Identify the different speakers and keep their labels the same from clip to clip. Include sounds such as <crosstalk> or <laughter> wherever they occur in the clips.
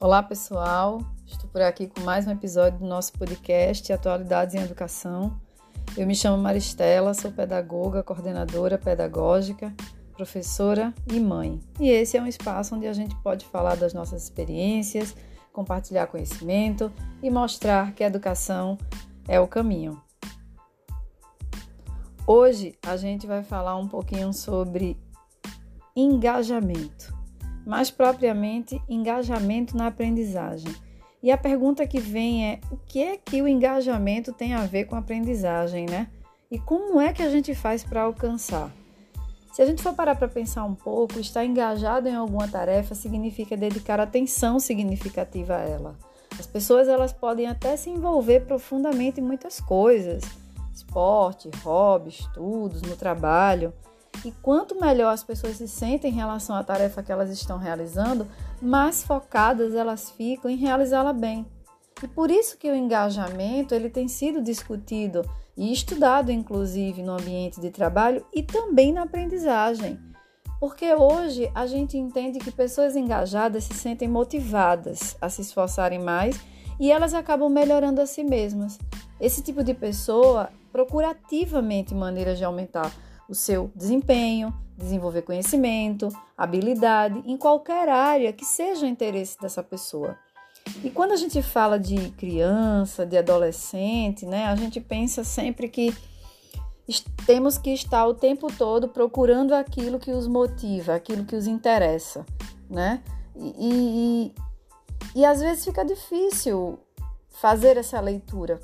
Speaker 1: Olá, pessoal. Estou por aqui com mais um episódio do nosso podcast Atualidades em Educação. Eu me chamo Maristela, sou pedagoga, coordenadora pedagógica, professora e mãe. E esse é um espaço onde a gente pode falar das nossas experiências, compartilhar conhecimento e mostrar que a educação é o caminho. Hoje a gente vai falar um pouquinho sobre engajamento mais propriamente engajamento na aprendizagem. E a pergunta que vem é: o que é que o engajamento tem a ver com a aprendizagem, né? E como é que a gente faz para alcançar? Se a gente for parar para pensar um pouco, estar engajado em alguma tarefa significa dedicar atenção significativa a ela. As pessoas elas podem até se envolver profundamente em muitas coisas, esporte, hobby, estudos, no trabalho, e quanto melhor as pessoas se sentem em relação à tarefa que elas estão realizando, mais focadas elas ficam em realizá-la bem. E por isso que o engajamento ele tem sido discutido e estudado, inclusive, no ambiente de trabalho e também na aprendizagem. Porque hoje a gente entende que pessoas engajadas se sentem motivadas a se esforçarem mais e elas acabam melhorando a si mesmas. Esse tipo de pessoa procura ativamente maneiras de aumentar o seu desempenho, desenvolver conhecimento, habilidade em qualquer área que seja interesse dessa pessoa. E quando a gente fala de criança, de adolescente, né, a gente pensa sempre que temos que estar o tempo todo procurando aquilo que os motiva, aquilo que os interessa, né? E, e, e às vezes fica difícil fazer essa leitura.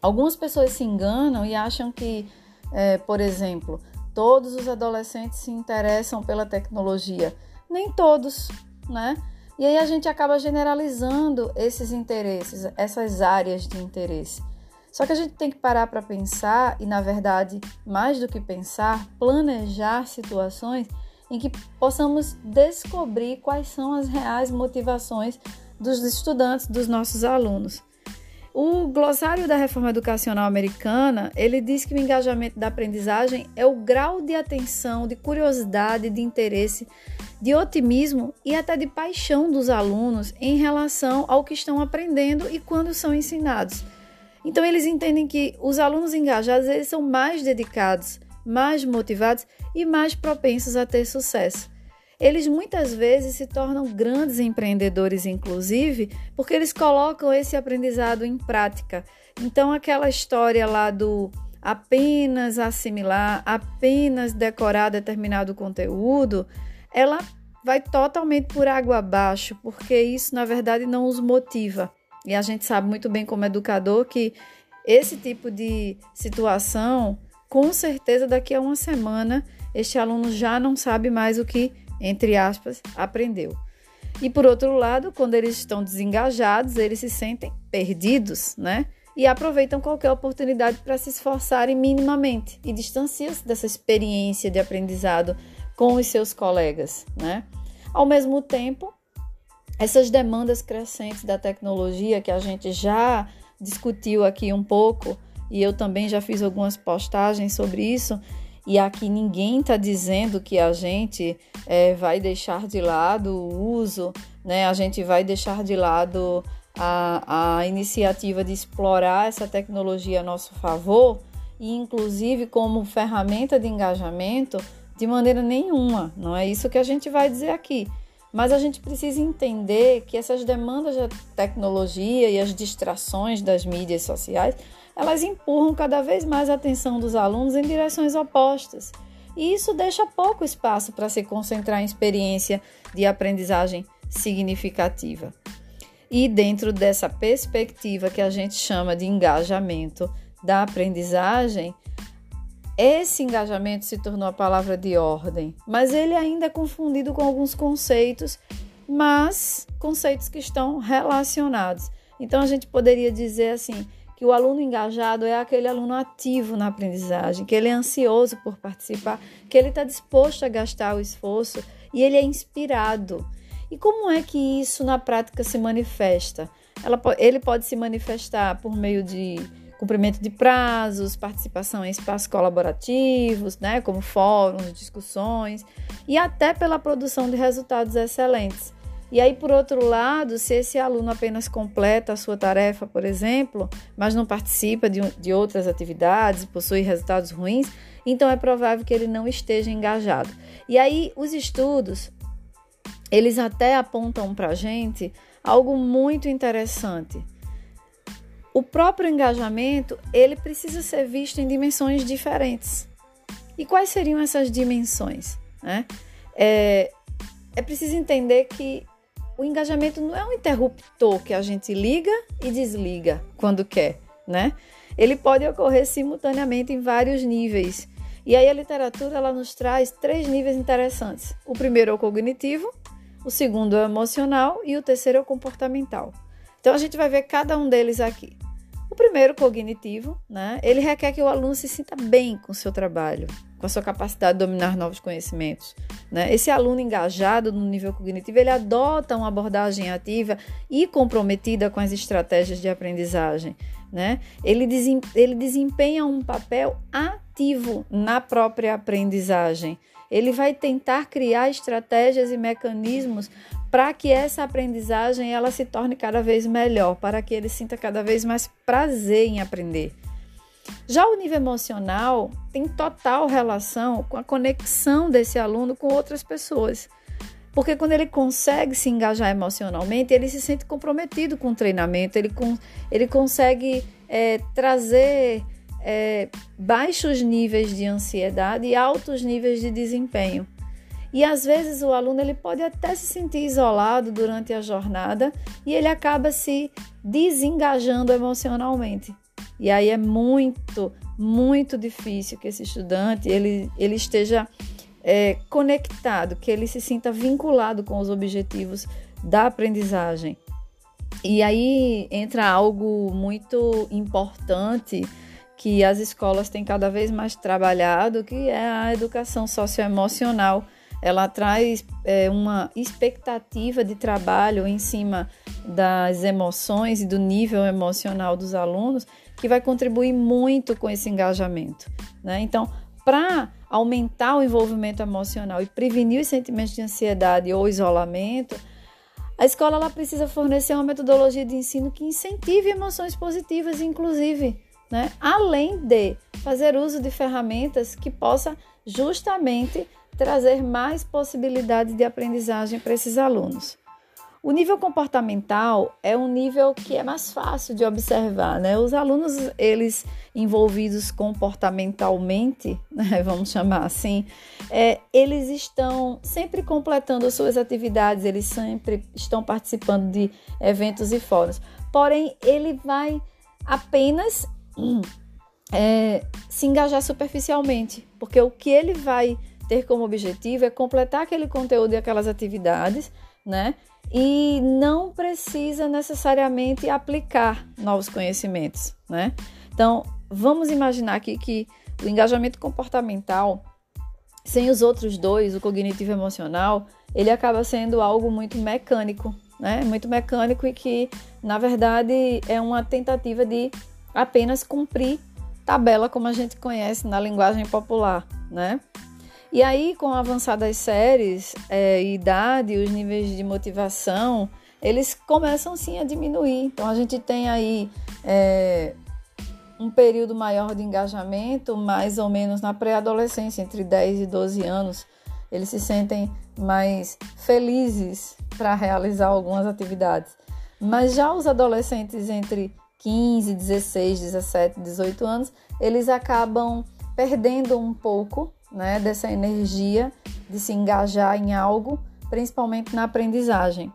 Speaker 1: Algumas pessoas se enganam e acham que é, por exemplo, todos os adolescentes se interessam pela tecnologia. Nem todos, né? E aí a gente acaba generalizando esses interesses, essas áreas de interesse. Só que a gente tem que parar para pensar e, na verdade, mais do que pensar, planejar situações em que possamos descobrir quais são as reais motivações dos estudantes, dos nossos alunos. O glossário da reforma educacional americana, ele diz que o engajamento da aprendizagem é o grau de atenção, de curiosidade, de interesse, de otimismo e até de paixão dos alunos em relação ao que estão aprendendo e quando são ensinados. Então eles entendem que os alunos engajados, eles são mais dedicados, mais motivados e mais propensos a ter sucesso. Eles muitas vezes se tornam grandes empreendedores, inclusive, porque eles colocam esse aprendizado em prática. Então, aquela história lá do apenas assimilar, apenas decorar determinado conteúdo, ela vai totalmente por água abaixo, porque isso na verdade não os motiva. E a gente sabe muito bem como educador que esse tipo de situação, com certeza daqui a uma semana, este aluno já não sabe mais o que entre aspas, aprendeu. E por outro lado, quando eles estão desengajados, eles se sentem perdidos, né? E aproveitam qualquer oportunidade para se esforçarem minimamente e distanciam-se dessa experiência de aprendizado com os seus colegas, né? Ao mesmo tempo, essas demandas crescentes da tecnologia que a gente já discutiu aqui um pouco e eu também já fiz algumas postagens sobre isso, e aqui ninguém está dizendo que a gente é, vai deixar de lado o uso, né? a gente vai deixar de lado a, a iniciativa de explorar essa tecnologia a nosso favor e, inclusive, como ferramenta de engajamento, de maneira nenhuma. Não é isso que a gente vai dizer aqui. Mas a gente precisa entender que essas demandas da tecnologia e as distrações das mídias sociais elas empurram cada vez mais a atenção dos alunos em direções opostas. E isso deixa pouco espaço para se concentrar em experiência de aprendizagem significativa. E dentro dessa perspectiva que a gente chama de engajamento da aprendizagem, esse engajamento se tornou a palavra de ordem, mas ele ainda é confundido com alguns conceitos, mas conceitos que estão relacionados. Então a gente poderia dizer assim: que o aluno engajado é aquele aluno ativo na aprendizagem, que ele é ansioso por participar, que ele está disposto a gastar o esforço e ele é inspirado. E como é que isso na prática se manifesta? Ela, ele pode se manifestar por meio de cumprimento de prazos, participação em espaços colaborativos, né, como fóruns, discussões, e até pela produção de resultados excelentes. E aí, por outro lado, se esse aluno apenas completa a sua tarefa, por exemplo, mas não participa de, de outras atividades, possui resultados ruins, então é provável que ele não esteja engajado. E aí, os estudos, eles até apontam para a gente algo muito interessante. O próprio engajamento, ele precisa ser visto em dimensões diferentes. E quais seriam essas dimensões? Né? É, é preciso entender que o engajamento não é um interruptor que a gente liga e desliga quando quer, né? Ele pode ocorrer simultaneamente em vários níveis. E aí a literatura ela nos traz três níveis interessantes. O primeiro é o cognitivo, o segundo é o emocional e o terceiro é o comportamental. Então a gente vai ver cada um deles aqui. Primeiro, cognitivo, né? Ele requer que o aluno se sinta bem com o seu trabalho, com a sua capacidade de dominar novos conhecimentos. Né? Esse aluno engajado no nível cognitivo, ele adota uma abordagem ativa e comprometida com as estratégias de aprendizagem. Né? Ele, ele desempenha um papel ativo na própria aprendizagem. Ele vai tentar criar estratégias e mecanismos para que essa aprendizagem ela se torne cada vez melhor, para que ele sinta cada vez mais prazer em aprender. Já o nível emocional tem total relação com a conexão desse aluno com outras pessoas. Porque quando ele consegue se engajar emocionalmente, ele se sente comprometido com o treinamento, ele, com, ele consegue é, trazer é, baixos níveis de ansiedade e altos níveis de desempenho. E às vezes o aluno ele pode até se sentir isolado durante a jornada e ele acaba se desengajando emocionalmente. E aí é muito, muito difícil que esse estudante ele, ele esteja é, conectado, que ele se sinta vinculado com os objetivos da aprendizagem. E aí entra algo muito importante que as escolas têm cada vez mais trabalhado, que é a educação socioemocional ela traz é, uma expectativa de trabalho em cima das emoções e do nível emocional dos alunos que vai contribuir muito com esse engajamento. Né? Então, para aumentar o envolvimento emocional e prevenir os sentimentos de ansiedade ou isolamento, a escola ela precisa fornecer uma metodologia de ensino que incentive emoções positivas, inclusive, né? além de fazer uso de ferramentas que possa justamente trazer mais possibilidades de aprendizagem para esses alunos. O nível comportamental é um nível que é mais fácil de observar, né? Os alunos, eles envolvidos comportamentalmente, <laughs> né, vamos chamar assim, é, eles estão sempre completando as suas atividades, eles sempre estão participando de eventos e fóruns. Porém, ele vai apenas <clears throat> é, se engajar superficialmente, porque o que ele vai ter como objetivo é completar aquele conteúdo e aquelas atividades, né? E não precisa necessariamente aplicar novos conhecimentos, né? Então, vamos imaginar aqui que o engajamento comportamental, sem os outros dois, o cognitivo emocional, ele acaba sendo algo muito mecânico, né? Muito mecânico e que, na verdade, é uma tentativa de apenas cumprir tabela como a gente conhece na linguagem popular, né? E aí, com o avançar das séries, é, idade, os níveis de motivação, eles começam sim a diminuir. Então, a gente tem aí é, um período maior de engajamento, mais ou menos na pré-adolescência, entre 10 e 12 anos. Eles se sentem mais felizes para realizar algumas atividades. Mas já os adolescentes entre 15, 16, 17, 18 anos, eles acabam perdendo um pouco né, dessa energia de se engajar em algo, principalmente na aprendizagem.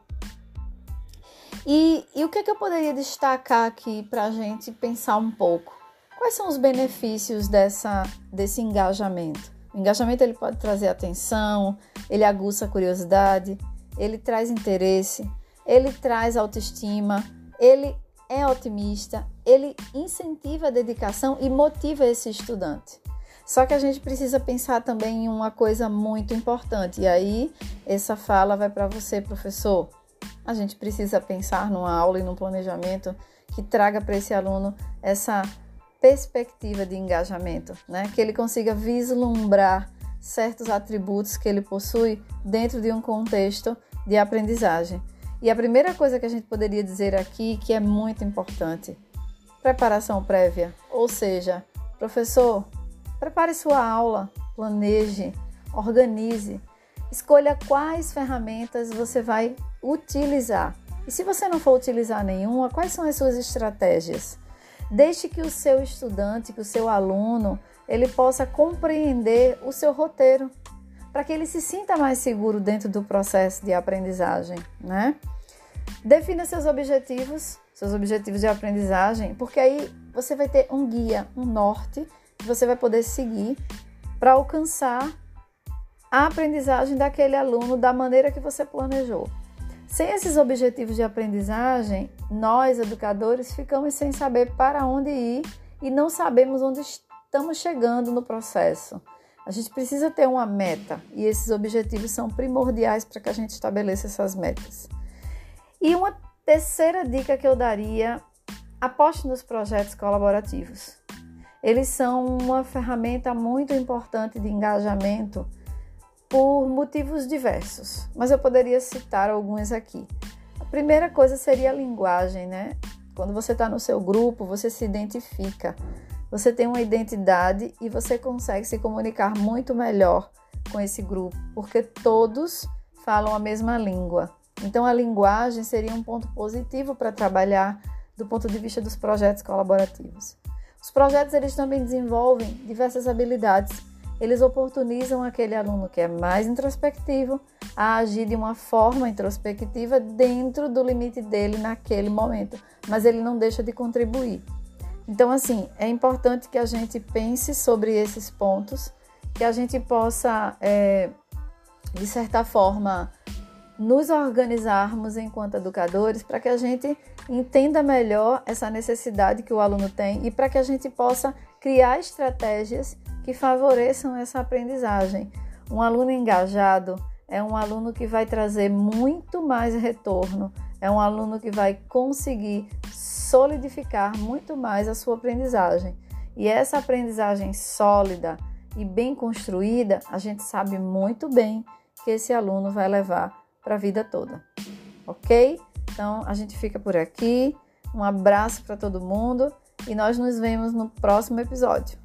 Speaker 1: E, e o que, é que eu poderia destacar aqui para a gente pensar um pouco? Quais são os benefícios dessa, desse engajamento? O engajamento ele pode trazer atenção, ele aguça a curiosidade, ele traz interesse, ele traz autoestima, ele é otimista, ele incentiva a dedicação e motiva esse estudante. Só que a gente precisa pensar também em uma coisa muito importante. E aí, essa fala vai para você, professor. A gente precisa pensar numa aula e num planejamento que traga para esse aluno essa perspectiva de engajamento, né? Que ele consiga vislumbrar certos atributos que ele possui dentro de um contexto de aprendizagem. E a primeira coisa que a gente poderia dizer aqui, que é muito importante, preparação prévia. Ou seja, professor, prepare sua aula, planeje, organize, escolha quais ferramentas você vai utilizar. E se você não for utilizar nenhuma, quais são as suas estratégias? Deixe que o seu estudante, que o seu aluno, ele possa compreender o seu roteiro, para que ele se sinta mais seguro dentro do processo de aprendizagem, né? Defina seus objetivos, seus objetivos de aprendizagem, porque aí você vai ter um guia, um norte que você vai poder seguir para alcançar a aprendizagem daquele aluno da maneira que você planejou. Sem esses objetivos de aprendizagem, nós, educadores, ficamos sem saber para onde ir e não sabemos onde estamos chegando no processo. A gente precisa ter uma meta e esses objetivos são primordiais para que a gente estabeleça essas metas. E uma terceira dica que eu daria: aposte nos projetos colaborativos. Eles são uma ferramenta muito importante de engajamento por motivos diversos, mas eu poderia citar alguns aqui. A primeira coisa seria a linguagem, né? Quando você está no seu grupo, você se identifica, você tem uma identidade e você consegue se comunicar muito melhor com esse grupo, porque todos falam a mesma língua. Então, a linguagem seria um ponto positivo para trabalhar do ponto de vista dos projetos colaborativos. Os projetos eles também desenvolvem diversas habilidades eles oportunizam aquele aluno que é mais introspectivo a agir de uma forma introspectiva dentro do limite dele naquele momento, mas ele não deixa de contribuir. Então, assim, é importante que a gente pense sobre esses pontos, que a gente possa, é, de certa forma, nos organizarmos enquanto educadores para que a gente entenda melhor essa necessidade que o aluno tem e para que a gente possa criar estratégias que favoreçam essa aprendizagem. Um aluno engajado é um aluno que vai trazer muito mais retorno, é um aluno que vai conseguir solidificar muito mais a sua aprendizagem. E essa aprendizagem sólida e bem construída, a gente sabe muito bem que esse aluno vai levar para a vida toda. Ok? Então a gente fica por aqui. Um abraço para todo mundo e nós nos vemos no próximo episódio.